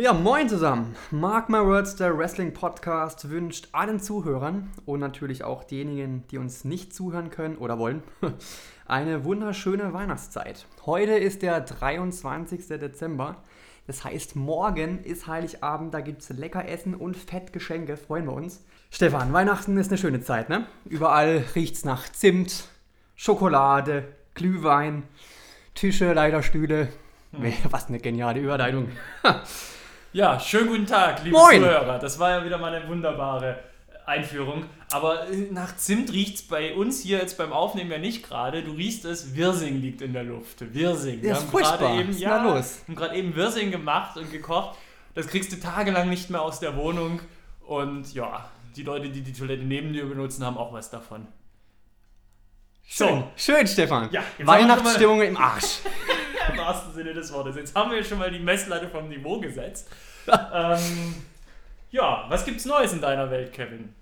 Ja, moin zusammen. Mark My Words, der Wrestling Podcast, wünscht allen Zuhörern und natürlich auch denjenigen, die uns nicht zuhören können oder wollen, eine wunderschöne Weihnachtszeit. Heute ist der 23. Dezember. Das heißt, morgen ist Heiligabend, da gibt es lecker Essen und Fettgeschenke, freuen wir uns. Stefan, Weihnachten ist eine schöne Zeit, ne? Überall riecht es nach Zimt, Schokolade, Glühwein, Tische, Leiterstühle. Hm. Was eine geniale Überleitung. Ja, schönen guten Tag, liebe Moin. Zuhörer. Das war ja wieder mal eine wunderbare Einführung. Aber äh, nach Zimt riecht es bei uns hier jetzt beim Aufnehmen ja nicht gerade. Du riechst es, Wirsing liegt in der Luft. Wirsing. Wir haben gerade eben, ja, haben gerade eben Wirsing gemacht und gekocht. Das kriegst du tagelang nicht mehr aus der Wohnung. Und ja, die Leute, die die Toilette neben dir benutzen, haben auch was davon. Schön, so. schön, Stefan. Ja, Weihnachtsstimmung im Arsch. Im wahrsten Sinne des Wortes. Jetzt haben wir schon mal die Messlatte vom Niveau gesetzt. ähm, ja, was gibt's Neues in deiner Welt, Kevin?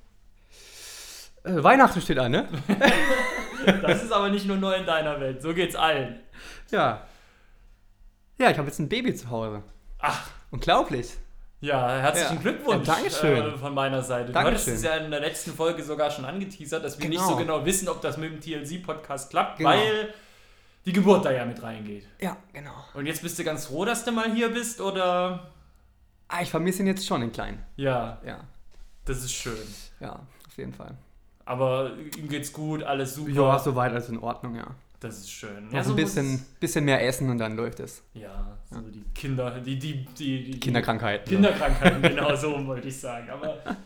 Äh, Weihnachten steht an, ne? das ist aber nicht nur neu in deiner Welt. So geht's allen. Ja. Ja, ich habe jetzt ein Baby zu Hause. Ach. Unglaublich. Ja, herzlichen ja. Glückwunsch ja, Dankeschön. Äh, von meiner Seite. Dankeschön. Du hattest es ja in der letzten Folge sogar schon angeteasert, dass wir genau. nicht so genau wissen, ob das mit dem TLC-Podcast klappt, genau. weil die Geburt da ja mit reingeht. Ja, genau. Und jetzt bist du ganz froh, dass du mal hier bist, oder? Ah, ich vermisse ihn jetzt schon in klein. Ja. Ja. Das ist schön. Ja, auf jeden Fall. Aber ihm geht's gut, alles super. Ja, soweit alles in Ordnung, ja. Das ist schön. Ja, so ein bisschen, bisschen mehr essen und dann läuft es. Ja, so ja. die Kinder, die, die, die, die Kinderkrankheiten. Kinderkrankheiten, genau so wollte ich sagen. Aber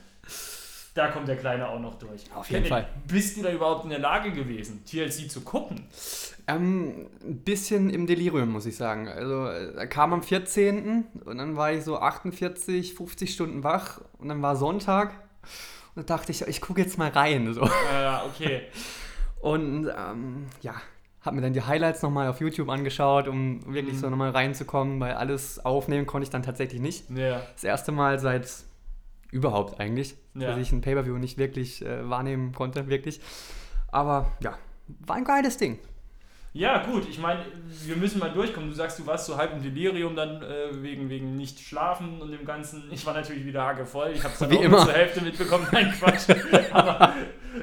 da kommt der Kleine auch noch durch. Auf jeden Fall. Bist du da überhaupt in der Lage gewesen, TLC zu gucken? Ähm, ein bisschen im Delirium, muss ich sagen. Also, er kam am 14. und dann war ich so 48, 50 Stunden wach und dann war Sonntag und da dachte ich, ich gucke jetzt mal rein. So. Ja, okay. und ähm, ja, habe mir dann die Highlights nochmal auf YouTube angeschaut, um wirklich mhm. so nochmal reinzukommen, weil alles aufnehmen konnte ich dann tatsächlich nicht. Ja. Das erste Mal seit überhaupt eigentlich, ja. dass ich ein Pay-Per-View nicht wirklich äh, wahrnehmen konnte, wirklich. Aber ja, war ein geiles Ding. Ja, gut, ich meine, wir müssen mal durchkommen. Du sagst, du warst so halb im Delirium dann äh, wegen, wegen nicht schlafen und dem Ganzen. Ich war natürlich wieder hagevoll. Ich habe es dann Wie auch immer. zur Hälfte mitbekommen. Nein, Quatsch. Aber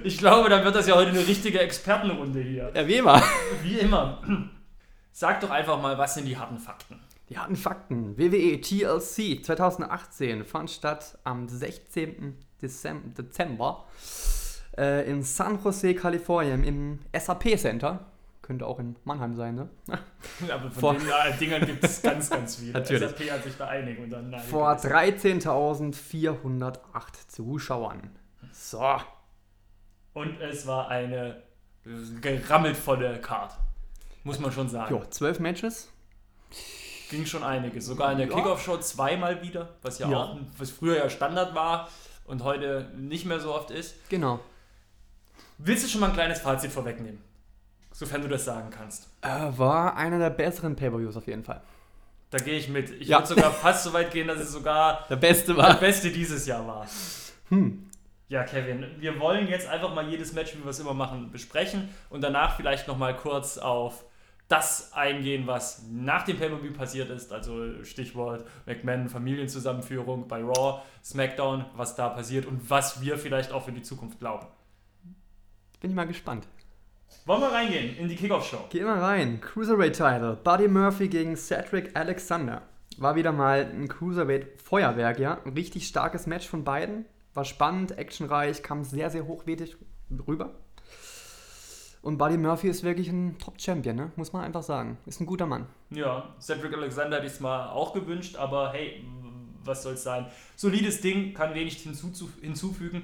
ich glaube, dann wird das ja heute eine richtige Expertenrunde hier. Ja, wie immer. Wie immer. Sag doch einfach mal, was sind die harten Fakten? Die harten Fakten. WWE TLC 2018 fand statt am 16. Dezember äh, in San Jose, Kalifornien im SAP Center könnte auch in Mannheim sein, ne? Aber von Vor den äh, Dingern gibt es ganz, ganz viele. Natürlich. SAP hat sich da einig und dann Vor 13.408 Zuschauern. So. Und es war eine gerammelt volle Card. Muss man schon sagen. Jo, zwölf Matches. Ging schon einiges. Sogar in der ja. Kickoff-Show zweimal wieder, was ja, ja, auch, was früher ja Standard war und heute nicht mehr so oft ist. Genau. Willst du schon mal ein kleines Fazit vorwegnehmen? Sofern du das sagen kannst. Äh, war einer der besseren Pay-Per-Views auf jeden Fall. Da gehe ich mit. Ich ja. würde sogar fast so weit gehen, dass es sogar der beste war. Der beste dieses Jahr war. Hm. Ja, Kevin, wir wollen jetzt einfach mal jedes Match, wie wir es immer machen, besprechen und danach vielleicht nochmal kurz auf das eingehen, was nach dem Pay-Per-View passiert ist. Also Stichwort McMahon, Familienzusammenführung bei Raw, SmackDown, was da passiert und was wir vielleicht auch für die Zukunft glauben. Bin ich mal gespannt. Wollen wir reingehen in die Kickoff-Show? Gehen wir rein. Cruiserweight-Title. Buddy Murphy gegen Cedric Alexander. War wieder mal ein Cruiserweight-Feuerwerk, ja. Ein richtig starkes Match von beiden. War spannend, actionreich, kam sehr, sehr hochwertig rüber. Und Buddy Murphy ist wirklich ein Top-Champion, ne? muss man einfach sagen. Ist ein guter Mann. Ja, Cedric Alexander hätte ich es mal auch gewünscht, aber hey, was soll es sein? Solides Ding, kann wenig hinzufügen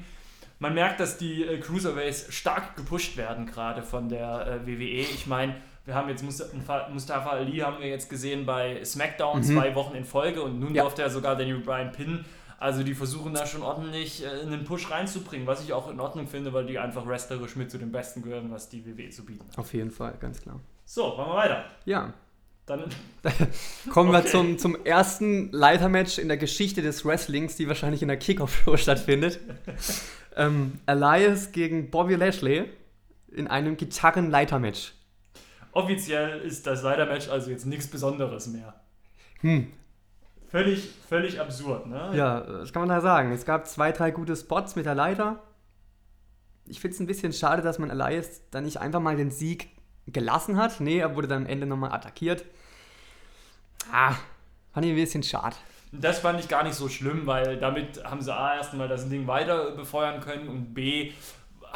man merkt, dass die äh, Cruiserweights stark gepusht werden, gerade von der äh, WWE. Ich meine, wir haben jetzt Mustafa Ali haben wir jetzt gesehen bei SmackDown mhm. zwei Wochen in Folge und nun ja. durfte er sogar Daniel Bryan pinnen. Also die versuchen da schon ordentlich äh, einen Push reinzubringen, was ich auch in Ordnung finde, weil die einfach wrestlerisch mit zu den Besten gehören, was die WWE zu bieten hat. Auf jeden Fall, ganz klar. So, machen wir weiter. Ja. Dann kommen okay. wir zum, zum ersten Leitermatch in der Geschichte des Wrestlings, die wahrscheinlich in der Kickoff-Show stattfindet. ähm, Elias gegen Bobby Lashley in einem Gitarrenleitermatch. Offiziell ist das Leitermatch also jetzt nichts Besonderes mehr. Hm. Völlig, völlig absurd, ne? Ja, das kann man da sagen. Es gab zwei, drei gute Spots mit der Leiter. Ich finde es ein bisschen schade, dass man Elias dann nicht einfach mal den Sieg gelassen hat. Nee, er wurde dann am Ende nochmal attackiert. Ah, fand ich ein bisschen schade. Das fand ich gar nicht so schlimm, weil damit haben sie A erstmal das Ding weiter befeuern können und B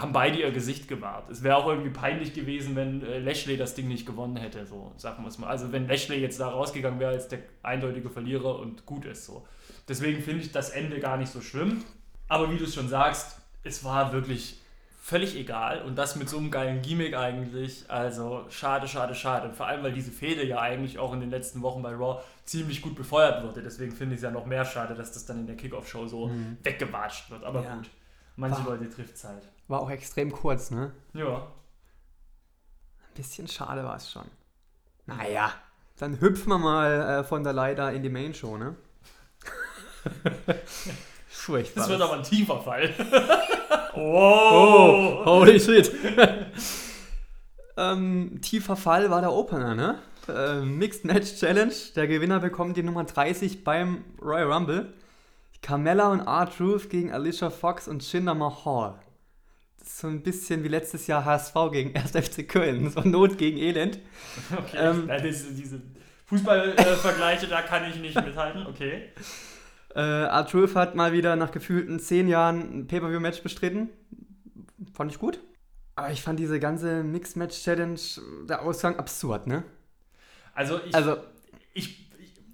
haben beide ihr Gesicht gewahrt. Es wäre auch irgendwie peinlich gewesen, wenn äh, Lashley das Ding nicht gewonnen hätte, so sagen wir es mal. Also wenn Lashley jetzt da rausgegangen wäre als der eindeutige Verlierer und gut ist so. Deswegen finde ich das Ende gar nicht so schlimm. Aber wie du es schon sagst, es war wirklich völlig egal und das mit so einem geilen Gimmick eigentlich. Also schade, schade, schade. Und vor allem, weil diese Fehde ja eigentlich auch in den letzten Wochen bei Raw ziemlich gut befeuert wurde. Deswegen finde ich es ja noch mehr schade, dass das dann in der Kickoff-Show so mhm. weggewatscht wird. Aber ja. gut, manche war, Leute trifft es halt. War auch extrem kurz, ne? Ja. Ein bisschen schade war es schon. Naja, dann hüpfen wir mal äh, von der Leiter in die Main-Show, ne? Furchtbar. Das wird aber ein tiefer Fall. wow. Oh, holy shit. ähm, tiefer Fall war der Opener, ne? Äh, Mixed Match Challenge. Der Gewinner bekommt die Nummer 30 beim Royal Rumble. Carmella und R-Truth gegen Alicia Fox und Jinder Mahal. Ist so ein bisschen wie letztes Jahr HSV gegen 1. FC Köln. So Not gegen Elend. Okay, ähm, ja, diese, Fußballvergleiche, da kann ich nicht mithalten. Okay. Äh, R-Truth hat mal wieder nach gefühlten 10 Jahren ein Pay-Per-View-Match bestritten. Fand ich gut. Aber ich fand diese ganze Mixed-Match-Challenge, der Ausgang absurd, ne? Also ich, also, ich,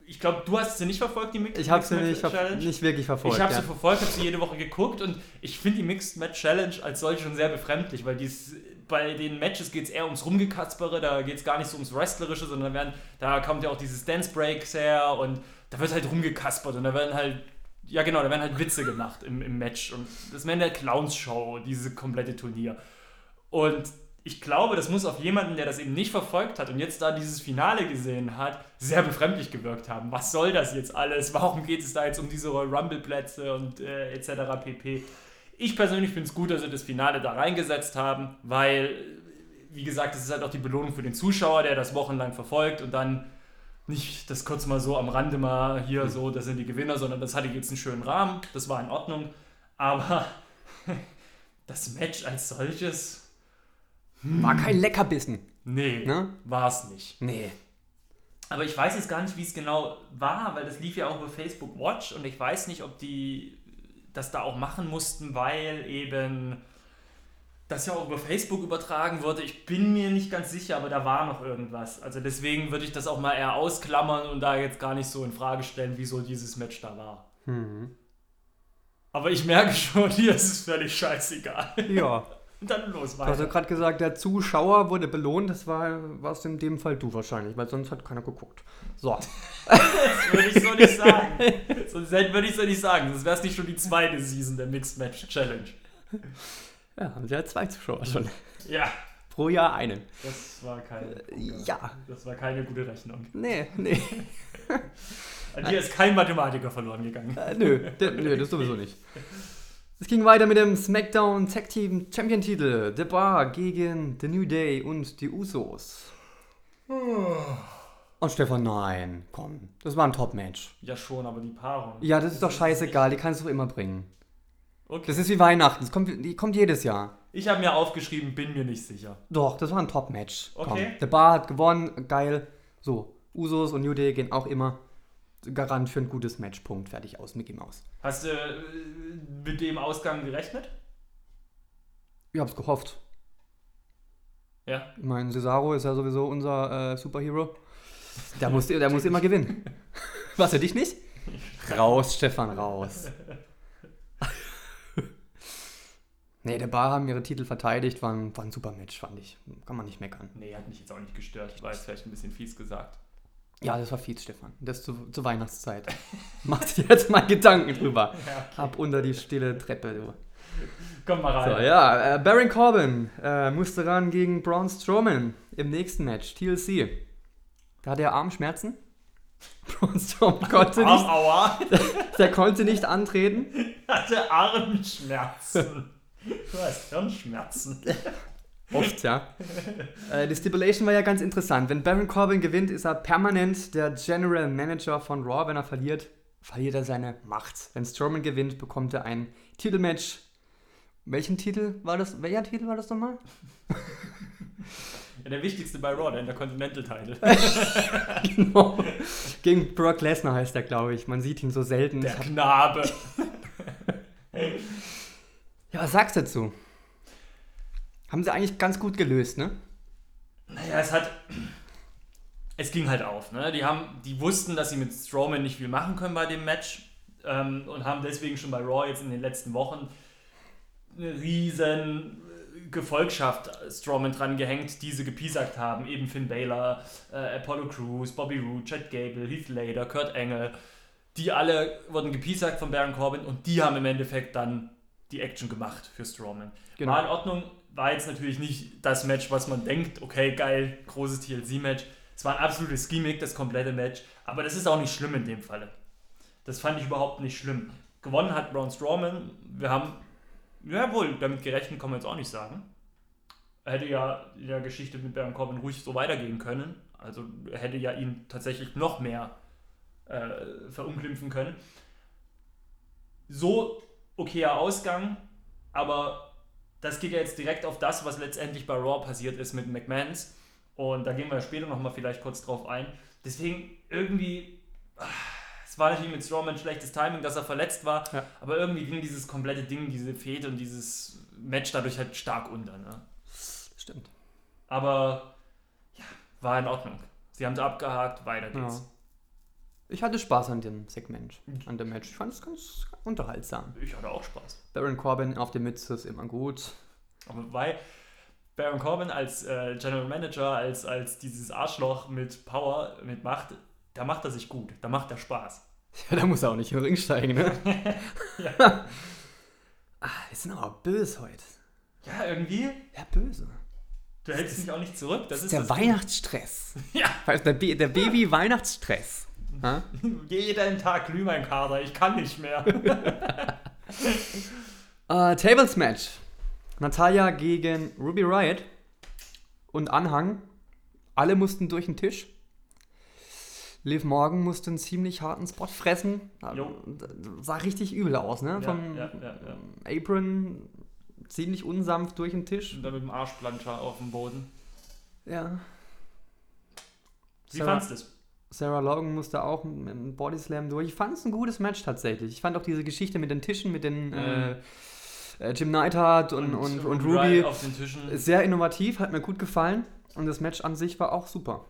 ich glaube, du hast sie nicht verfolgt, die Mixed, ich Mixed Match nicht, Challenge. nicht wirklich verfolgt. Ich habe ja. sie verfolgt, habe sie jede Woche geguckt und ich finde die Mixed Match Challenge als solche schon sehr befremdlich, weil dies, bei den Matches geht es eher ums Rumgekaspere, da geht es gar nicht so ums Wrestlerische, sondern da, werden, da kommt ja auch dieses Dance Breaks her und da wird halt rumgekaspert und da werden halt, ja genau, da werden halt Witze gemacht im, im Match und das ist mehr eine Clowns-Show, diese komplette Turnier. Und ich glaube, das muss auf jemanden, der das eben nicht verfolgt hat und jetzt da dieses Finale gesehen hat, sehr befremdlich gewirkt haben. Was soll das jetzt alles? Warum geht es da jetzt um diese Royal Rumble-Plätze und äh, etc. pp. Ich persönlich finde es gut, dass sie das Finale da reingesetzt haben, weil, wie gesagt, es ist halt auch die Belohnung für den Zuschauer, der das wochenlang verfolgt und dann nicht das kurz mal so am Rande mal hier hm. so, das sind die Gewinner, sondern das hatte jetzt einen schönen Rahmen, das war in Ordnung. Aber das Match als solches war kein Leckerbissen. Nee, ne? war es nicht. Nee. Aber ich weiß jetzt gar nicht, wie es genau war, weil das lief ja auch über Facebook Watch und ich weiß nicht, ob die das da auch machen mussten, weil eben das ja auch über Facebook übertragen wurde. Ich bin mir nicht ganz sicher, aber da war noch irgendwas. Also deswegen würde ich das auch mal eher ausklammern und da jetzt gar nicht so in Frage stellen, wieso dieses Match da war. Mhm. Aber ich merke schon, hier ist es völlig scheißegal. Ja. Und dann los weiter. Du hast ja gerade gesagt, der Zuschauer wurde belohnt. Das war warst in dem Fall du wahrscheinlich, weil sonst hat keiner geguckt. So. das würde ich so nicht sagen. Sonst würde ich so nicht sagen. Sonst wäre es nicht schon die zweite Season der Mixed Match Challenge. Ja, haben sie ja zwei Zuschauer schon. Ja. Pro Jahr einen. Das war keine. Ja. Das war keine gute Rechnung. Nee, nee. An dir ist kein Mathematiker verloren gegangen. Äh, nö, nö, das sowieso nicht. Es ging weiter mit dem SmackDown Tag Team Champion Titel. The Bar gegen The New Day und die Usos. Und Stefan, nein, komm, das war ein Top-Match. Ja, schon, aber die Paarung. Ja, das ist doch scheißegal, die kannst du immer bringen. Okay. Das ist wie Weihnachten, das kommt, die kommt jedes Jahr. Ich habe mir aufgeschrieben, bin mir nicht sicher. Doch, das war ein Top-Match. Okay. Komm. The Bar hat gewonnen, geil. So, Usos und New Day gehen auch immer. Garant für ein gutes Match. Punkt. Fertig aus. Mickey Mouse. Hast du äh, mit dem Ausgang gerechnet? Ich hab's gehofft. Ja. Ich meine, Cesaro ist ja sowieso unser äh, Superhero. Der muss, der muss immer gewinnen. Was, für dich nicht? Raus, Stefan, raus. nee, der Bar haben ihre Titel verteidigt, war ein, war ein super Match, fand ich. Kann man nicht meckern. Nee, hat mich jetzt auch nicht gestört. War jetzt vielleicht ein bisschen fies gesagt. Ja, das war fies, Stefan. Das zu, zur Weihnachtszeit. Mach dir jetzt mal Gedanken drüber. Ja, okay. Ab unter die stille Treppe, du. Komm mal rein. So, ja, äh, Baron Corbin äh, musste ran gegen Braun Strowman im nächsten Match, TLC. Da hat er Armschmerzen. Braun Strowman konnte nicht. Aua. Der, der konnte nicht antreten. Hatte Armschmerzen. Du hast Hirnschmerzen. Oft, ja. äh, die Stipulation war ja ganz interessant. Wenn Baron Corbin gewinnt, ist er permanent der General Manager von Raw. Wenn er verliert, verliert er seine Macht. Wenn Strowman gewinnt, bekommt er ein Titelmatch. Welchen Titel war das? Welcher Titel war das nochmal? Ja, der wichtigste bei Raw, der Intercontinental-Title. genau. Gegen Brock Lesnar heißt er, glaube ich. Man sieht ihn so selten. Der Knabe. ja, was sagst du dazu? Haben sie eigentlich ganz gut gelöst, ne? Naja, es hat. Es ging halt auf, ne? Die, haben, die wussten, dass sie mit Strowman nicht viel machen können bei dem Match ähm, und haben deswegen schon bei Raw jetzt in den letzten Wochen eine riesen Gefolgschaft Strowman dran gehängt, die sie gepiesackt haben. Eben Finn Balor, äh, Apollo Crews, Bobby Roode, Chad Gable, Heath Slater, Kurt Engel. Die alle wurden gepiesackt von Baron Corbin und die haben im Endeffekt dann die Action gemacht für Strowman. Genau. War in Ordnung, war jetzt natürlich nicht das Match, was man denkt, okay, geil, großes TLC-Match. Es war ein absolutes Gimmick, das komplette Match. Aber das ist auch nicht schlimm in dem Falle. Das fand ich überhaupt nicht schlimm. Gewonnen hat Braun Strowman. Wir haben, ja wohl, damit gerechnet kann man jetzt auch nicht sagen. Er hätte ja in der Geschichte mit Baron Corbin ruhig so weitergehen können. Also er hätte ja ihn tatsächlich noch mehr äh, verunglimpfen können. So okayer Ausgang, aber das geht ja jetzt direkt auf das, was letztendlich bei Raw passiert ist mit McMahons. Und da gehen wir später nochmal vielleicht kurz drauf ein. Deswegen irgendwie, ah, es war natürlich mit Strowman schlechtes Timing, dass er verletzt war, ja. aber irgendwie ging dieses komplette Ding, diese Fete und dieses Match dadurch halt stark unter. Ne? Stimmt. Aber ja, war in Ordnung. Sie haben es abgehakt, weiter geht's. Ja. Ich hatte Spaß an dem Segment, an dem Match. Ich fand es ganz unterhaltsam. Ich hatte auch Spaß. Baron Corbin auf der Mütze ist immer gut. Aber weil Baron Corbin als äh, General Manager, als, als dieses Arschloch mit Power, mit Macht, da macht er sich gut, da macht er Spaß. Ja, da muss er auch nicht in den Ring steigen, ne? ja. ah, wir sind aber böse heute. Ja, irgendwie. Ja, böse. Du hältst mich auch nicht zurück. Das, das ist der Weihnachtsstress. ja. Der, der Jeden Tag Glühweinkader, ich kann nicht mehr. uh, Tables Match. Natalia gegen Ruby Riot und Anhang. Alle mussten durch den Tisch. Liv Morgan musste einen ziemlich harten Spot fressen. Jo. Sah richtig übel aus, ne? Ja, Vom ja, ja, Apron ziemlich unsanft durch den Tisch. Und dann mit dem Arschplanscher auf dem Boden. Ja. Wie Sarah, fandest du es? Sarah Logan musste auch mit einem Bodyslam durch. Ich fand es ein gutes Match tatsächlich. Ich fand auch diese Geschichte mit den Tischen, mit den mhm. äh, äh Jim Neidhart und, und, und, und Ruby sehr innovativ, hat mir gut gefallen. Und das Match an sich war auch super.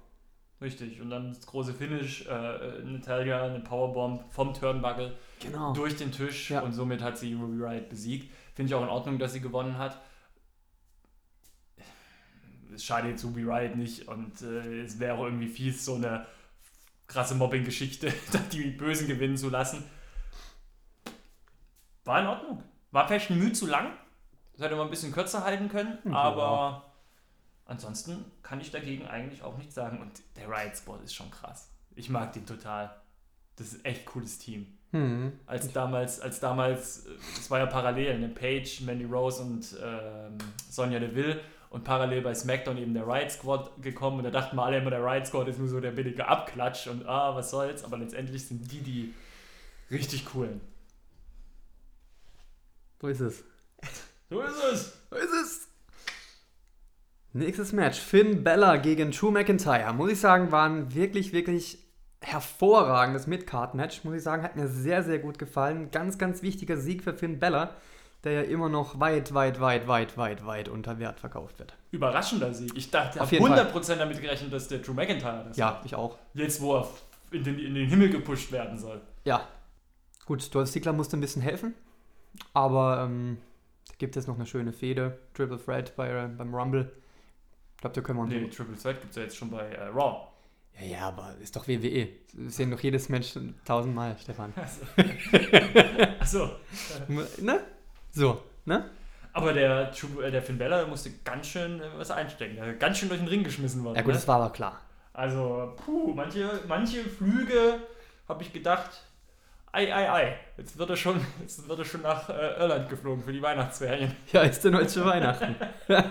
Richtig, und dann das große Finish, äh, Natalia, eine Powerbomb vom Turnbuckle genau. durch den Tisch ja. und somit hat sie Ruby Riot besiegt. Finde ich auch in Ordnung, dass sie gewonnen hat. Es schadet jetzt Ruby Riot nicht und äh, es wäre irgendwie fies, so eine krasse Mobbing-Geschichte, die Bösen gewinnen zu lassen. War in Ordnung. War vielleicht ein Mühe zu lang. Das hätte man ein bisschen kürzer halten können, ja. aber ansonsten kann ich dagegen eigentlich auch nichts sagen. Und der Riot Spot ist schon krass. Ich mag den total. Das ist echt cooles Team. Mhm. Als damals, als damals, es war ja parallel, ne? Paige, Mandy Rose und ähm, Sonja Deville und parallel bei SmackDown eben der Riot Squad gekommen und da dachten wir alle immer, der Riot Squad ist nur so der billige Abklatsch und ah, was soll's, aber letztendlich sind die die richtig coolen. So ist es. So ist es. So ist es. Nächstes Match. Finn Bella gegen Drew McIntyre. Muss ich sagen, war ein wirklich, wirklich hervorragendes Mid-Card-Match. Muss ich sagen, hat mir sehr, sehr gut gefallen. Ganz, ganz wichtiger Sieg für Finn Bella der ja immer noch weit, weit, weit, weit, weit, weit unter Wert verkauft wird. Überraschender Sieg. Ich dachte, ich habe 100% Fall. damit gerechnet, dass der Drew McIntyre das Ja, hat. ich auch. Jetzt, wo er in den, in den Himmel gepusht werden soll. Ja. Gut, Dolph Ziggler musste ein bisschen helfen, aber ähm, gibt es noch eine schöne Fehde. Triple Threat bei, äh, beim Rumble. Ich glaube, da können wir uns. Nee, Triple Threat gibt es ja jetzt schon bei äh, Raw. Ja, ja, aber ist doch WWE. Wir sehen doch jedes Match tausendmal, Stefan. Achso. Ach ne? So, ne? Aber der, äh, der Finn Bella musste ganz schön äh, was einstecken. Der ganz schön durch den Ring geschmissen worden. Ja, gut, ne? das war aber klar. Also, puh, manche, manche Flüge habe ich gedacht, ei, ei, ei. Jetzt wird er schon, jetzt wird er schon nach äh, Irland geflogen für die Weihnachtsferien. Ja, ist denn heute schon Weihnachten?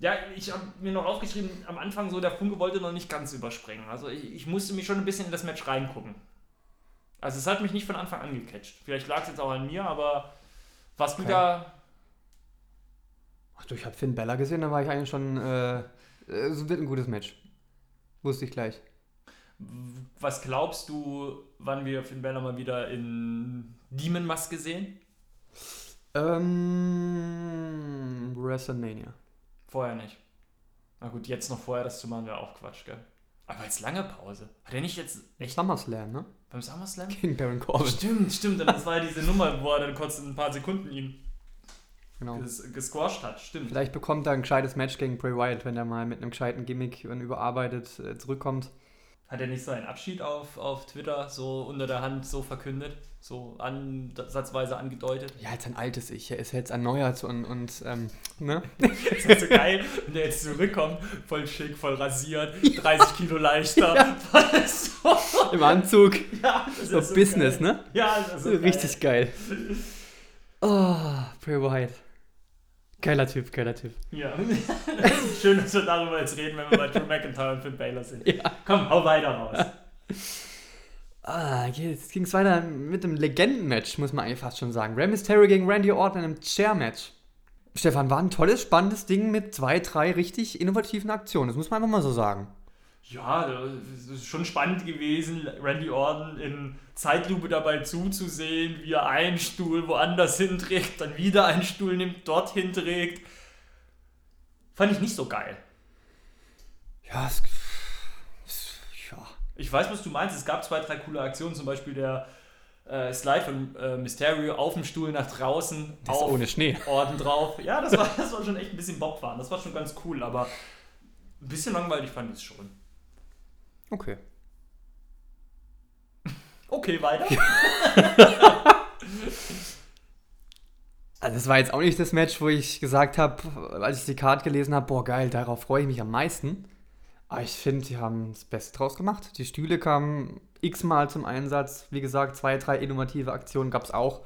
Ja, ich habe mir noch aufgeschrieben, am Anfang so, der Funke wollte noch nicht ganz überspringen. Also ich, ich musste mich schon ein bisschen in das Match reingucken. Also es hat mich nicht von Anfang an gecatcht. Vielleicht lag es jetzt auch an mir, aber warst Okay. du da... Ach du, ich habe Finn Bella gesehen, da war ich eigentlich schon, äh, es wird ein gutes Match. Wusste ich gleich. Was glaubst du, wann wir Finn Balor mal wieder in Demon Maske sehen? Ähm, WrestleMania. Vorher nicht. Na gut, jetzt noch vorher das zu machen wäre auch Quatsch, gell? Aber jetzt lange Pause. Hat er nicht jetzt echt SummerSlam, ne? beim SummerSlam? Gegen Baron Corbin. Stimmt, stimmt. Und das war ja diese Nummer, wo er dann kurz in ein paar Sekunden ihn Genau. ges gesquasht hat. Stimmt. Vielleicht bekommt er ein gescheites Match gegen Bray Wyatt, wenn er mal mit einem gescheiten Gimmick und überarbeitet äh, zurückkommt. Hat er nicht seinen Abschied auf, auf Twitter so unter der Hand so verkündet? So ansatzweise angedeutet? Ja, jetzt ein altes Ich. Er ist jetzt erneuert und, und ähm, ne? Das ist so geil, wenn der jetzt zurückkommt, voll schick, voll rasiert, 30 Kilo leichter. Voll so. Im Anzug. Ja, das So ist Business, geil. ne? Ja, das ist so Richtig geil. Oh, Bray Wyatt. Geiler Typ, geiler Typ. Ja. Schön, dass wir darüber jetzt reden, wenn wir bei Drew McIntyre und Finn Balor sind. Ja. Komm, hau weiter raus. Ah, jetzt ging es weiter mit einem Legendenmatch, muss man eigentlich fast schon sagen. Rey Mysterio gegen Randy Orton in einem Chair-Match. Stefan, war ein tolles, spannendes Ding mit zwei, drei richtig innovativen Aktionen. Das muss man einfach mal so sagen. Ja, das ist schon spannend gewesen, Randy Orton in Zeitlupe dabei zuzusehen, wie er einen Stuhl woanders hinträgt, dann wieder einen Stuhl nimmt, dorthin trägt. Fand ich nicht so geil. Ja, es, es, ja. Ich weiß, was du meinst. Es gab zwei, drei coole Aktionen, zum Beispiel der äh, Slide von äh, Mysterio auf dem Stuhl nach draußen, Das auf ohne Schnee. Orden drauf. Ja, das war, das war schon echt ein bisschen Bobfahren. Das war schon ganz cool, aber ein bisschen langweilig fand ich es schon. Okay. Okay, weiter. Also das war jetzt auch nicht das Match, wo ich gesagt habe, als ich die Card gelesen habe, boah geil, darauf freue ich mich am meisten. Aber ich finde, die haben das Beste draus gemacht. Die Stühle kamen x-mal zum Einsatz. Wie gesagt, zwei, drei innovative Aktionen gab es auch.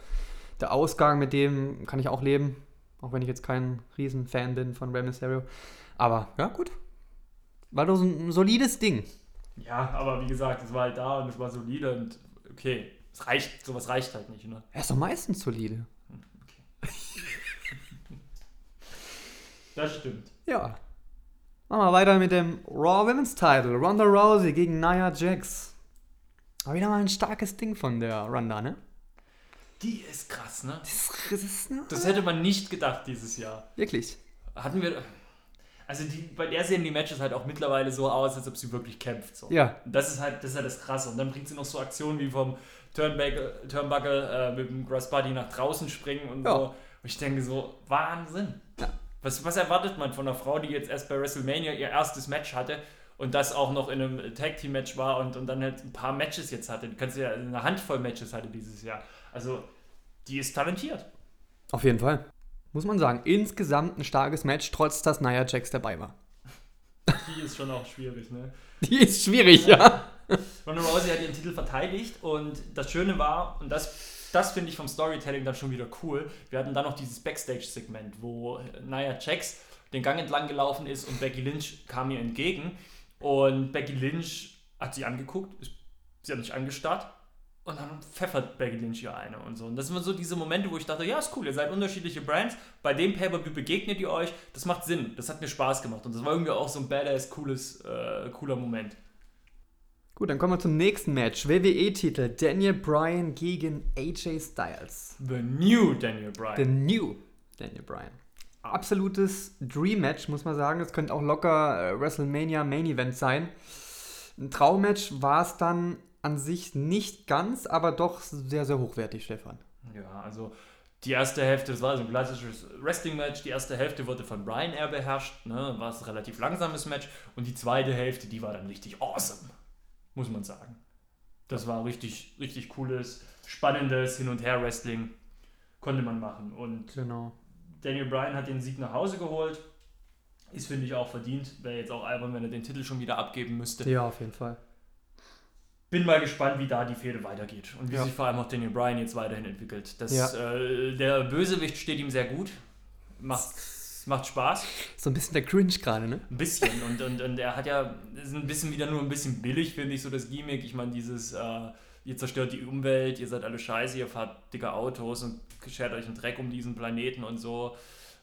Der Ausgang, mit dem kann ich auch leben. Auch wenn ich jetzt kein Riesenfan bin von Rey Mysterio. Aber ja, gut. War doch so ein solides Ding. Ja, aber wie gesagt, es war halt da und es war solide und okay, es reicht, sowas reicht halt nicht, ne? Er ist doch meistens solide. Das stimmt. Ja. Machen wir weiter mit dem Raw Women's Title. Ronda Rousey gegen Nia Jax. Aber wieder mal ein starkes Ding von der Ronda, ne? Die ist krass, ne? Das ist, das ist ne? Das hätte man nicht gedacht dieses Jahr. Wirklich. Hatten wir. Also die, bei der sehen die Matches halt auch mittlerweile so aus, als ob sie wirklich kämpft. So. Ja. Und das ist halt das, ist halt das Krasse. Und dann bringt sie noch so Aktionen wie vom Turnbuckle, Turnbuckle äh, mit dem Grass Buddy nach draußen springen und Ja. so. Und ich denke so, Wahnsinn. Ja. Was, was erwartet man von einer Frau, die jetzt erst bei WrestleMania ihr erstes Match hatte und das auch noch in einem Tag Team Match war und, und dann halt ein paar Matches jetzt hatte? Du kannst ja eine Handvoll Matches hatte dieses Jahr. Also, die ist talentiert. Auf jeden Fall. Muss man sagen. Insgesamt ein starkes Match, trotz dass Nia Jax dabei war. Die ist schon auch schwierig, ne? Die ist schwierig, ja. Ronda Rousey hat ihren Titel verteidigt und das Schöne war, und das, das finde ich vom Storytelling dann schon wieder cool, wir hatten dann noch dieses Backstage-Segment, wo Nia Jax den Gang entlang gelaufen ist und Becky Lynch kam ihr entgegen und Becky Lynch hat sie angeguckt, sie hat mich angestarrt und dann pfeffert Becky Lynch ihr eine und so. Und das sind so diese Momente, wo ich dachte, ja, ist cool, ihr seid unterschiedliche Brands, bei dem Pay-Per-View begegnet ihr euch, das macht Sinn, das hat mir Spaß gemacht und das war irgendwie auch so ein badass, cooles, äh, cooler Moment. Gut, dann kommen wir zum nächsten Match. WWE-Titel. Daniel Bryan gegen AJ Styles. The new Daniel Bryan. The new Daniel Bryan. Absolutes Dream-Match, muss man sagen. Das könnte auch locker äh, WrestleMania Main Event sein. Ein Traummatch war es dann an sich nicht ganz, aber doch sehr, sehr hochwertig, Stefan. Ja, also die erste Hälfte, das war so ein klassisches Wrestling-Match. Die erste Hälfte wurde von Brian eher beherrscht, ne? war es ein relativ langsames Match. Und die zweite Hälfte, die war dann richtig awesome, muss man sagen. Das war richtig, richtig cooles, spannendes Hin- und Her-Wrestling. Konnte man machen. Und Genau. Daniel Bryan hat den Sieg nach Hause geholt. Ist, finde ich, auch verdient. Wäre jetzt auch albern, wenn er den Titel schon wieder abgeben müsste. Ja, auf jeden Fall. Bin mal gespannt, wie da die Fehde weitergeht und wie Ja. sich vor allem auch Daniel Bryan jetzt weiterhin entwickelt. Das, Ja. äh, der Bösewicht steht ihm sehr gut. Macht, macht Spaß. So ein bisschen der Cringe gerade, ne? Ein bisschen. Und, und, und er hat ja, ist ein bisschen wieder nur ein bisschen billig, finde ich, so das Gimmick. Ich meine, dieses, äh, ihr zerstört die Umwelt, ihr seid alle scheiße, ihr fahrt dicke Autos und schert euch einen Dreck um diesen Planeten und so.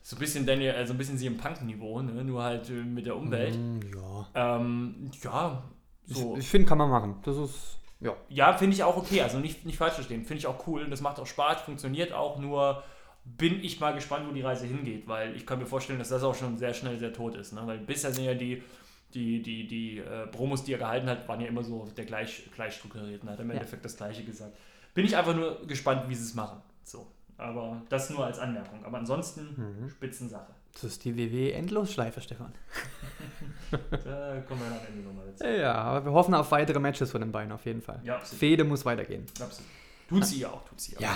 So ein bisschen Daniel, also ein bisschen sie im Punk-Niveau, ne? nur halt äh, mit der Umwelt. Mm, ja. Ähm, ja, so. Ich, ich finde, kann man machen. Das ist, ja. Ja, finde ich auch okay. Also nicht, nicht falsch verstehen. Finde ich auch cool. Das macht auch Spaß, funktioniert auch. Nur bin ich mal gespannt, wo die Reise hingeht, weil ich kann mir vorstellen, dass das auch schon sehr schnell sehr tot ist. Ne? Weil bisher sind ja die, die, die, die äh, Promos, die er gehalten hat, waren ja immer so der gleich, gleich strukturierten. Hat im Ja. Endeffekt das Gleiche gesagt. Bin ich einfach nur gespannt, wie sie es machen. So. Aber das nur als Anmerkung. Aber ansonsten Mhm. Spitzensache. Das ist die WWE-Endlosschleife, Stefan. Da kommen wir dann am Ende nochmal dazu. Ja, aber wir hoffen auf weitere Matches von den beiden auf jeden Fall. Ja, absolut. Fehde muss weitergehen. absolut. Tut sie ja auch, tut sie Ja.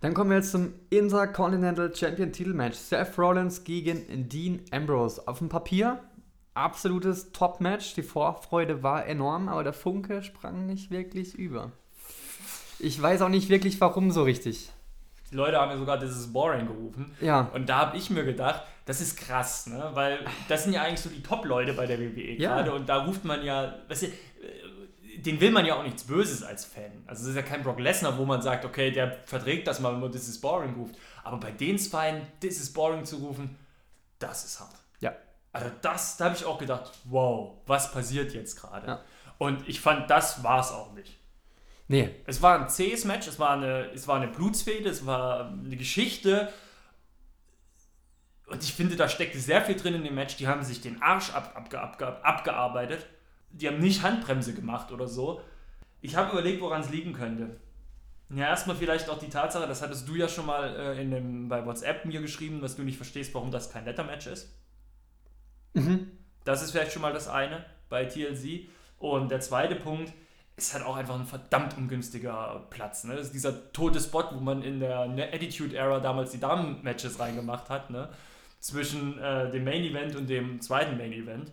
Dann kommen wir jetzt zum Intercontinental Champion Titelmatch. Seth Rollins gegen Dean Ambrose. Auf dem Papier absolutes Top-Match. Die Vorfreude war enorm, aber der Funke sprang nicht wirklich über. Ich weiß auch nicht wirklich, warum so richtig. Die Leute haben ja sogar dieses Boring gerufen. Ja, Und da habe ich mir gedacht, das ist krass, ne? Weil das sind ja eigentlich so die Top-Leute bei der WWE Ja. gerade und da ruft man ja, weißt du, äh, den will man ja auch nichts Böses als Fan. Also es ist ja kein Brock Lesnar, wo man sagt, okay, der verträgt das mal, wenn man This is Boring ruft. Aber bei den Zweien, This is Boring zu rufen, das ist hart. ja. Also das, da habe ich auch gedacht, wow, was passiert jetzt gerade? Ja. Und ich fand, das war es auch nicht. Nee, Es war ein zähes Match, es war eine, es war eine Blutsfehde, es war eine Geschichte. Und ich finde, da steckte sehr viel drin in dem Match. Die haben sich den Arsch ab, abge, abge, abgearbeitet. Die haben nicht Handbremse gemacht oder so. Ich habe überlegt, woran es liegen könnte. Ja, erstmal vielleicht auch die Tatsache, das hattest du ja schon mal äh, in dem, bei WhatsApp mir geschrieben, dass du nicht verstehst, warum das kein Letter-Match ist. Mhm. Das ist vielleicht schon mal das eine bei TLC. Und der zweite Punkt ist halt auch einfach ein verdammt ungünstiger Platz. Ne? Das ist dieser tote Spot, wo man in der ne- Attitude-Era damals die Damen-Matches reingemacht hat. Ne? Zwischen äh, dem Main-Event und dem zweiten Main-Event.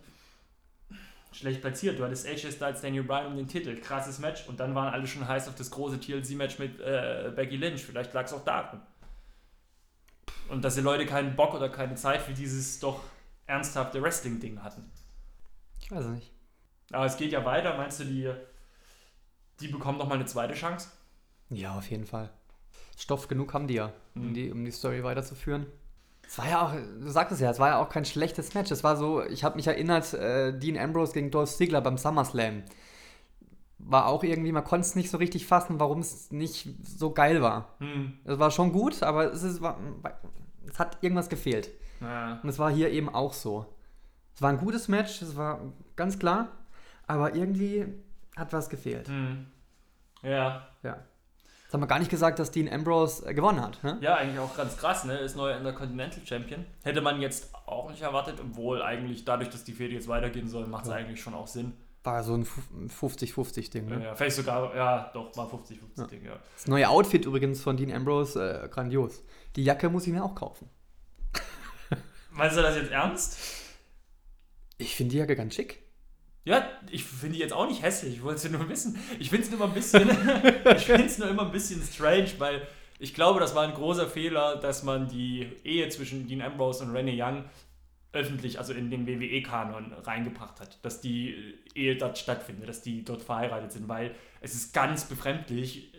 Schlecht platziert. Du hattest AJ Styles, Daniel Bryan um den Titel. Krasses Match. Und dann waren alle schon heiß auf das große TLC-Match mit äh, Becky Lynch. Vielleicht lag es auch daran. Und dass die Leute keinen Bock oder keine Zeit für dieses doch ernsthafte Wrestling-Ding hatten. ich weiß es nicht. Aber es geht ja weiter. Meinst du, die, die bekommen noch mal eine zweite Chance? Ja, auf jeden Fall. Stoff genug haben die ja, um, Mhm. die, um die Story weiterzuführen. Es war ja auch, du sagtest ja, es war ja auch kein schlechtes Match. Es war so, ich habe mich erinnert, äh, Dean Ambrose gegen Dolph Ziggler beim SummerSlam. War auch irgendwie, man konnte es nicht so richtig fassen, warum es nicht so geil war. Hm. Es war schon gut, aber es, ist, war, es hat irgendwas gefehlt. Ja. Und es war hier eben auch so. Es war ein gutes Match, es war ganz klar, aber irgendwie hat was gefehlt. Hm. Ja. Ja. Jetzt haben wir gar nicht gesagt, dass Dean Ambrose äh, gewonnen hat. Ne? ja, eigentlich auch ganz krass, ne? Ist neuer Intercontinental Champion. Hätte man jetzt auch nicht erwartet, obwohl eigentlich dadurch, dass die Fehde jetzt weitergehen soll, macht es Ja. eigentlich schon auch Sinn. War so ein 50-50-Ding. Ne? Ja, vielleicht sogar, ja, doch, war 50-50 Ja. Ja. Das neue Outfit übrigens von Dean Ambrose, äh, grandios. Die Jacke muss ich mir auch kaufen. Meinst du das jetzt ernst? Ich finde die Jacke ganz schick. Ja, ich finde die jetzt auch nicht hässlich, ich wollte es nur wissen. Ich finde es nur immer ein bisschen, ich finde es nur immer ein bisschen strange, weil ich glaube, das war ein großer Fehler, dass man die Ehe zwischen Dean Ambrose und Renee Young öffentlich, also in den WWE-Kanon reingebracht hat, dass die Ehe dort stattfindet, dass die dort verheiratet sind, weil es ist ganz befremdlich, äh,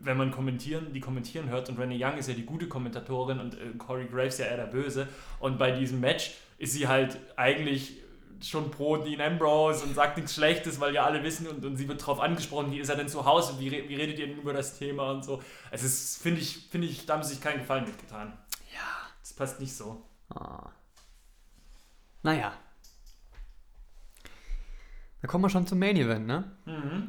wenn man kommentieren, die kommentieren hört und Renee Young ist ja die gute Kommentatorin und äh, Corey Graves ja eher der Böse und bei diesem Match ist sie halt eigentlich schon pro Dean Ambrose und sagt nichts Schlechtes, weil ja alle wissen und, und sie wird darauf angesprochen, wie ist er denn zu Hause, wie, wie redet ihr denn über das Thema und so. Es ist, finde ich, finde ich, da haben sie sich keinen Gefallen mitgetan. Ja. Das passt nicht so. Ah. Naja. Da kommen wir schon zum Main Event, ne? Mhm.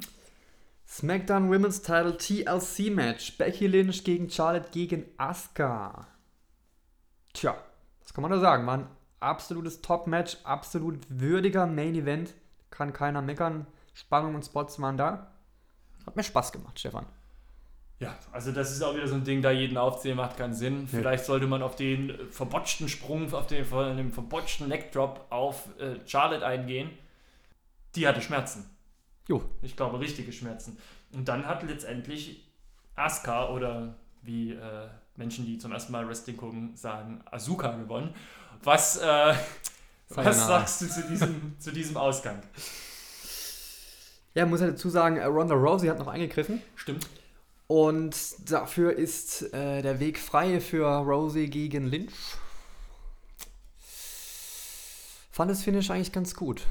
SmackDown Women's Title TLC Match. Becky Lynch gegen Charlotte gegen Asuka. Tja, was kann man da sagen? War ein absolutes Top-Match, absolut würdiger Main Event. Kann keiner meckern. Spannung und Spots waren da. Hat mir Spaß gemacht, Stefan. Ja, also das ist auch wieder so ein Ding, da jeden aufzählen macht keinen Sinn. Vielleicht sollte man auf den äh, verbotschten Sprung, auf den, von dem verbotschten Neckdrop auf äh, Charlotte eingehen. Die hatte Schmerzen. Jo. Ich glaube, richtige Schmerzen. Und dann hat letztendlich Asuka oder wie äh, Menschen, die zum ersten Mal Wrestling gucken, sagen, Asuka gewonnen. Was, äh, was sagst du zu diesem, zu diesem Ausgang? Ja, muss halt dazu sagen, Ronda Rousey hat noch eingegriffen. Stimmt. Und dafür ist äh, der Weg frei für Rosie gegen Lynch. Fand das Finish eigentlich ganz gut.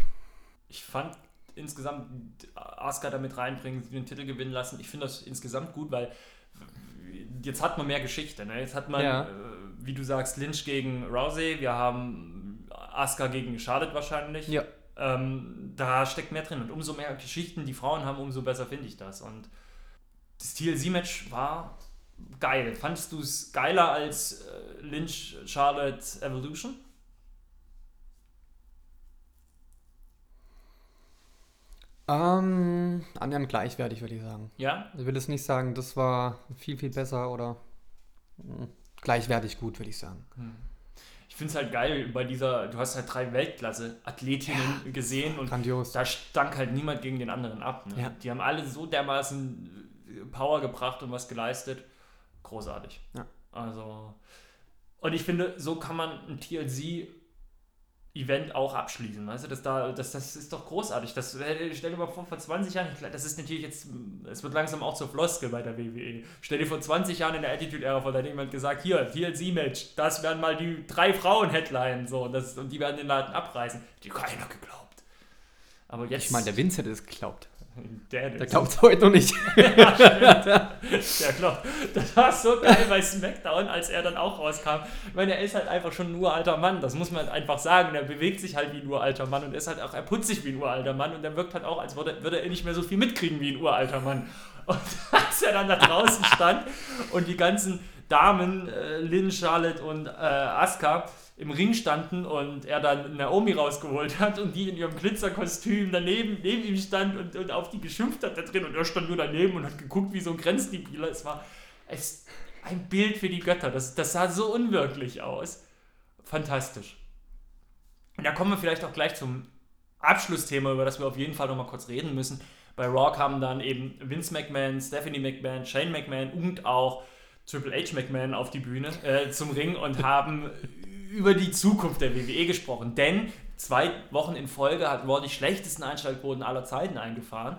Ich fand insgesamt Asuka damit reinbringen, den Titel gewinnen lassen. Ich finde das insgesamt gut, weil jetzt hat man mehr Geschichte. Ne? Jetzt hat man, Ja. äh, wie du sagst, Lynch gegen Rousey. Wir haben Asuka gegen Charlotte wahrscheinlich. Ja. Ähm, da steckt mehr drin. Und umso mehr Geschichten die Frauen haben, umso besser finde ich das. Und das TLC-Match war geil. Fandest du es geiler als äh, Lynch Charlotte Evolution? Ähm, annähernd gleichwertig, würde ich sagen. Ja? Ich will jetzt nicht sagen, das war viel, viel besser oder mh, gleichwertig gut, würde ich sagen. Ich finde es halt geil bei dieser, du hast halt drei Weltklasse-Athletinnen gesehen und Grandios. da stank halt niemand gegen den anderen ab. Ne? Ja. Die haben alle so dermaßen äh, Power gebracht und was geleistet. Großartig. Ja. Also, und ich finde, so kann man ein TLC-Event auch abschließen. Weißt du, das, da, das, das ist doch großartig. Das, äh, stell dir mal vor, vor 20 Jahren, das ist natürlich jetzt, es wird langsam auch zur Floskel bei der WWE. Stell dir vor 20 Jahren in der Attitude-Ära vor, da hat jemand gesagt, hier, TLC-Match, das werden mal die drei Frauen-Headline, so, das, und die werden den Laden abreißen. Die hat keiner geglaubt. Aber jetzt... Ich meine, der Vince hätte es geglaubt. Der, Der glaubt es heute noch nicht. ja, stimmt. Ja, klar. Das war so geil bei SmackDown, als er dann auch rauskam. Ich meine, er ist halt einfach schon ein uralter Mann. Das muss man einfach sagen. Er bewegt sich halt wie ein uralter Mann und er ist halt auch, er putzt sich wie ein uralter Mann und er wirkt halt auch, als würde, würde er nicht mehr so viel mitkriegen wie ein uralter Mann. Und als er dann da draußen stand und die ganzen Damen, äh, Lynn, Charlotte und äh, Asuka, im Ring standen und er dann Naomi rausgeholt hat und die in ihrem Glitzerkostüm daneben neben ihm stand und, und auf die geschimpft hat da drin und er stand nur daneben und hat geguckt wie so ein Grenzdebiler. Es war es, ein Bild für die Götter. Das, das sah so unwirklich aus. Fantastisch. Und da kommen wir vielleicht auch gleich zum Abschlussthema, über das wir auf jeden Fall noch mal kurz reden müssen. Bei Raw kamen dann eben Vince McMahon, Stephanie McMahon, Shane McMahon und auch Triple H McMahon auf die Bühne äh, zum Ring und haben über die Zukunft der WWE gesprochen. Denn zwei Wochen in Folge hat Raw die schlechtesten Einschaltquoten aller Zeiten eingefahren.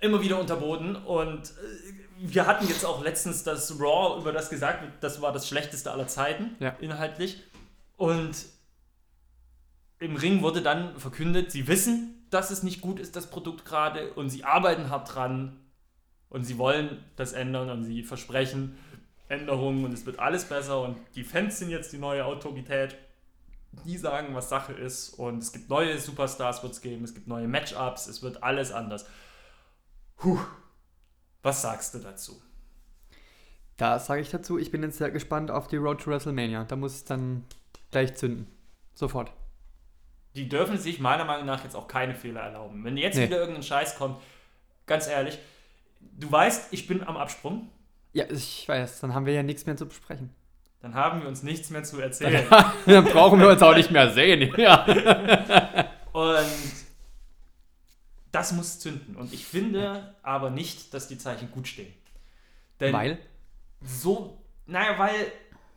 Immer wieder unterboten und äh, wir hatten jetzt auch letztens das Raw, über das gesagt das war das schlechteste aller Zeiten, Ja. inhaltlich. Und im Ring wurde dann verkündet, sie wissen, dass es nicht gut ist, das Produkt gerade, und sie arbeiten hart dran und sie wollen das ändern und sie versprechen Änderungen und es wird alles besser und die Fans sind jetzt die neue Autorität. Die sagen, was Sache ist und es gibt neue Superstars wird es geben, es gibt neue Matchups, es wird alles anders. Puh. Was sagst du dazu? Da sage ich dazu, ich bin jetzt sehr gespannt auf die Road to WrestleMania. Da muss es dann gleich zünden. Sofort. die dürfen sich meiner Meinung nach jetzt auch keine Fehler erlauben. Wenn jetzt Nee. wieder irgendein Scheiß kommt, ganz ehrlich, du weißt, ich bin am Absprung, Ja, ich weiß, dann haben wir ja nichts mehr zu besprechen. dann haben wir uns nichts mehr zu erzählen. dann brauchen wir uns auch nicht mehr sehen. Ja. Und das muss zünden. Und ich finde aber nicht, dass die Zeichen gut stehen. Denn Weil? so, naja, weil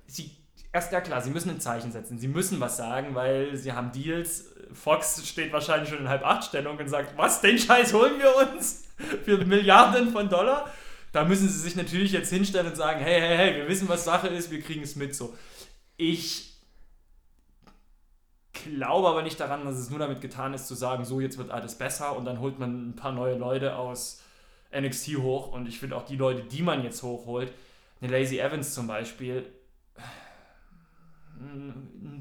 sie, erst ja klar, sie müssen ein Zeichen setzen, sie müssen was sagen, weil sie haben Deals. Fox steht wahrscheinlich schon in halb acht Stellung und sagt, was, den Scheiß holen wir uns für Milliarden von Dollar? Da müssen sie sich natürlich jetzt hinstellen und sagen, hey, hey, hey, wir wissen, was Sache ist, wir kriegen es mit so. Ich glaube aber nicht daran, dass es nur damit getan ist, zu sagen, so, jetzt wird alles besser und dann holt man ein paar neue Leute aus NXT hoch und ich finde auch die Leute, die man jetzt hochholt, eine Lazy Evans zum Beispiel,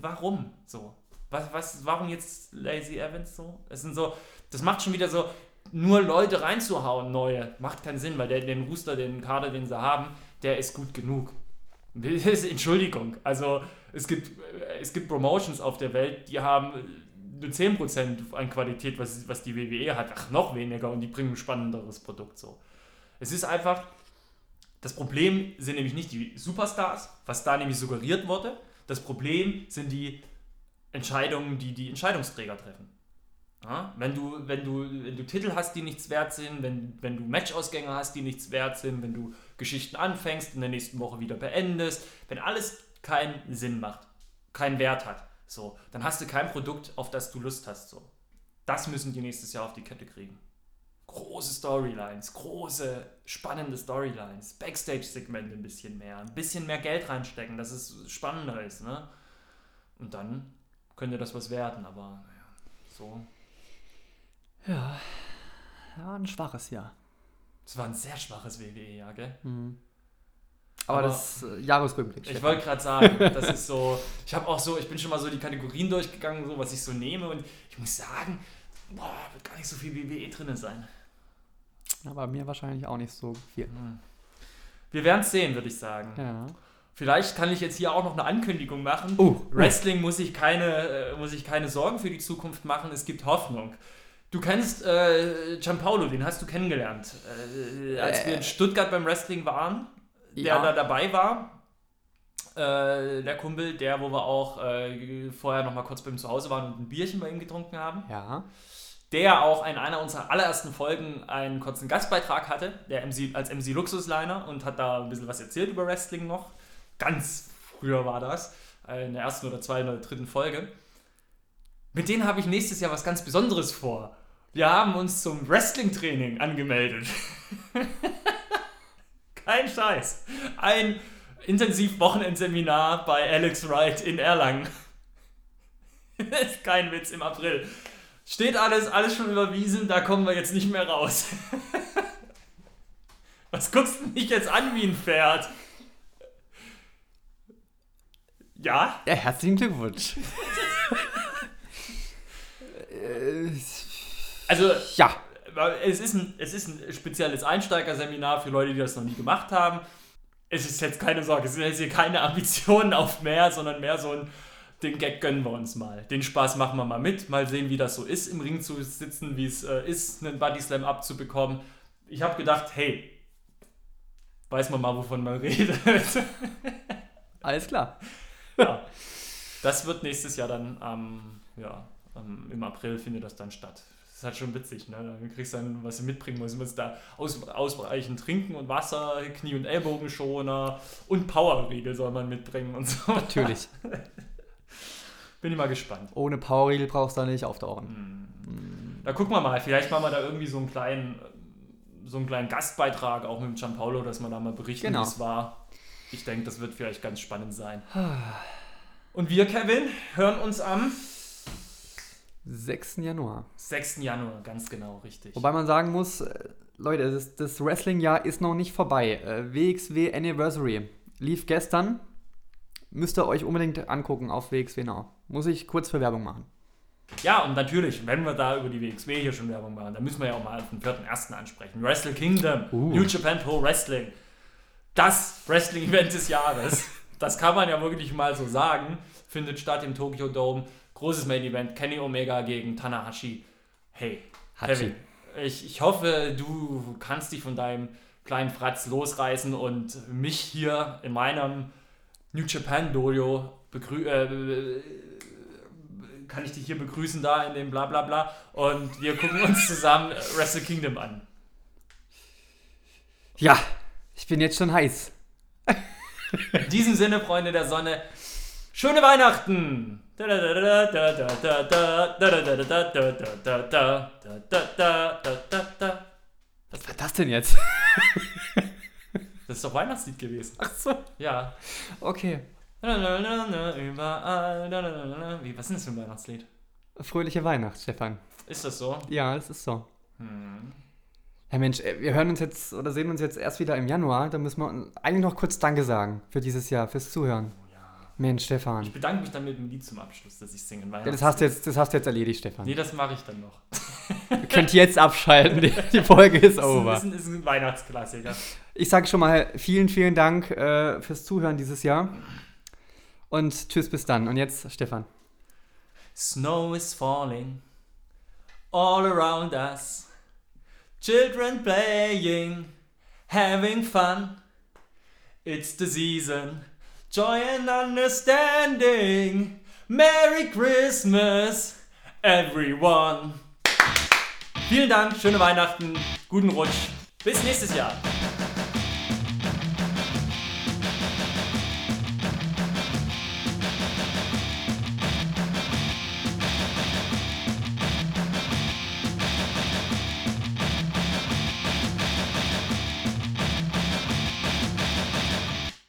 warum so? Was, was, warum jetzt Lazy Evans so? Es sind so, das macht schon wieder so, nur Leute reinzuhauen, neue, macht keinen Sinn, weil der, den Rooster, den Kader, den sie haben, der ist gut genug. Entschuldigung, also es gibt, es gibt Promotions auf der Welt, die haben nur 10% an Qualität, was, was die WWE hat, ach, noch weniger und die bringen ein spannenderes Produkt so. Es ist einfach, das Problem sind nämlich nicht die Superstars, was da nämlich suggeriert wurde. Das Problem sind die Entscheidungen, die die Entscheidungsträger treffen. Ja? Wenn, du, wenn, du, wenn du Titel hast, die nichts wert sind, wenn, wenn du Matchausgänge hast, die nichts wert sind, wenn du Geschichten anfängst und in der nächsten Woche wieder beendest, wenn alles keinen Sinn macht, keinen Wert hat, so, dann hast du kein Produkt, auf das du Lust hast. So. Das müssen die nächstes Jahr auf die Kette kriegen. Große Storylines, große, spannende Storylines, Backstage-Segmente ein bisschen mehr, ein bisschen mehr Geld reinstecken, dass es spannender ist. Ne? Und dann könnte das was werden, aber naja, so. Ja. Ja, ein schwaches Jahr. Es war ein sehr schwaches WWE-Jahr, gell? Mhm. Aber, Aber das äh, Jahresrückblick. Ich wollte gerade sagen, das ist so, ich habe auch so, ich bin schon mal so die Kategorien durchgegangen, so was ich so nehme und ich muss sagen, boah, wird gar nicht so viel WWE drin sein. Aber mir wahrscheinlich auch nicht so viel. Wir werden es sehen, würde ich sagen. Ja. Vielleicht kann ich jetzt hier auch noch eine Ankündigung machen. Oh, Wrestling muss ich, keine, äh, muss ich keine Sorgen für die Zukunft machen, es gibt Hoffnung. Du kennst äh, Gianpaolo, den hast du kennengelernt. Äh, als wir in Stuttgart beim Wrestling waren, der Ja. da dabei war. Äh, der Kumpel, der, wo wir auch äh, vorher noch mal kurz bei ihm zu Hause waren und ein Bierchen bei ihm getrunken haben. Ja. Der auch in einer unserer allerersten Folgen einen kurzen Gastbeitrag hatte, der MC, als MC Luxusliner und hat da ein bisschen was erzählt über Wrestling noch. Ganz früher war das, äh, in der ersten oder zweiten oder dritten Folge. Mit denen habe ich nächstes Jahr was ganz Besonderes vor. Wir haben uns zum Wrestling-Training angemeldet. Kein Scheiß. Ein Intensiv-Wochenendseminar bei Alex Wright in Erlangen. Ist kein Witz im April. Steht alles, alles schon überwiesen, da kommen wir jetzt nicht mehr raus. Was guckst du mich jetzt an wie ein Pferd? Ja? ja herzlichen Glückwunsch. Also, ja. es ist, ein, es ist ein spezielles Einsteigerseminar für Leute, die das noch nie gemacht haben. Es ist jetzt keine Sorge, es sind jetzt hier keine Ambitionen auf mehr, sondern mehr so ein, den Gag gönnen wir uns mal. Den Spaß machen wir mal mit, mal sehen, wie das so ist, im Ring zu sitzen, wie es äh, ist, einen Body Slam abzubekommen. Ich habe gedacht, hey, weiß man mal, wovon man redet. Alles klar. ja. Das wird nächstes Jahr dann am, ja, am- im April findet das dann statt. Das ist halt schon witzig, ne? Dann kriegst du dann, was du mitbringen musst. Du musst da aus, ausreichend trinken und Wasser, Knie- und Ellbogenschoner und Powerriegel soll man mitbringen und so. Natürlich. Bin ich mal gespannt. Ohne Powerriegel brauchst du da nicht auftauchen. Da gucken wir mal, vielleicht machen wir da irgendwie so einen kleinen, so einen kleinen Gastbeitrag auch mit Gianpaolo, dass wir da mal berichten, Genau. wie es war. Ich denke, das wird vielleicht ganz spannend sein. Und wir, Kevin, hören uns am 6. Januar. 6. Januar, ganz genau, richtig. Wobei man sagen muss, äh, Leute, das, das Wrestling-Jahr ist noch nicht vorbei. Äh, WXW Anniversary lief gestern. Müsst ihr euch unbedingt angucken auf WXW Now. Muss ich kurz für Werbung machen. Ja, und natürlich, wenn wir da über die WXW hier schon Werbung machen, dann müssen wir ja auch mal den vierten ersten ansprechen. Wrestle Kingdom, Uh. New Japan Pro Wrestling. Das Wrestling-Event des Jahres. Das kann man ja wirklich mal so sagen. Findet statt im Tokyo Dome. Großes Main-Event. Kenny Omega gegen Tanahashi. Hey. Kevin, ich, ich hoffe, du kannst dich von deinem kleinen Fratz losreißen und mich hier in meinem New Japan Dojo begrü äh, kann ich dich hier begrüßen da in dem bla bla bla und wir gucken uns zusammen Wrestle Kingdom an. Ja, ich bin jetzt schon heiß. In diesem Sinne, Freunde der Sonne, schöne Weihnachten! Was war das denn jetzt? Das ist doch Weihnachtslied gewesen. Ach so. Ja. Okay. Überall. Wie, was ist denn das für ein Weihnachtslied? Fröhliche Weihnacht, Stefan. Ist das so? Ja, es ist so. Hm. Ja Mensch, wir hören uns jetzt oder sehen uns jetzt erst wieder im Januar. Da müssen wir eigentlich noch kurz Danke sagen für dieses Jahr, fürs Zuhören. Mensch, Stefan. Ich bedanke mich dann mit einem Lied zum Abschluss, dass ich singe. Ja, das, hast du jetzt, das hast du jetzt erledigt, Stefan. Nee, das mache ich dann noch. Ihr könnt jetzt abschalten, die, die Folge ist Das ist, over. ein, ist ein Weihnachtsklassiker. Ich sage schon mal vielen, vielen Dank äh, fürs Zuhören dieses Jahr. Und tschüss, bis dann. Und jetzt, Stefan. Snow is falling all around us. Children playing, having fun. It's the season, joy and understanding. Merry Christmas, everyone. Vielen Dank, schöne Weihnachten, guten Rutsch. Bis nächstes Jahr.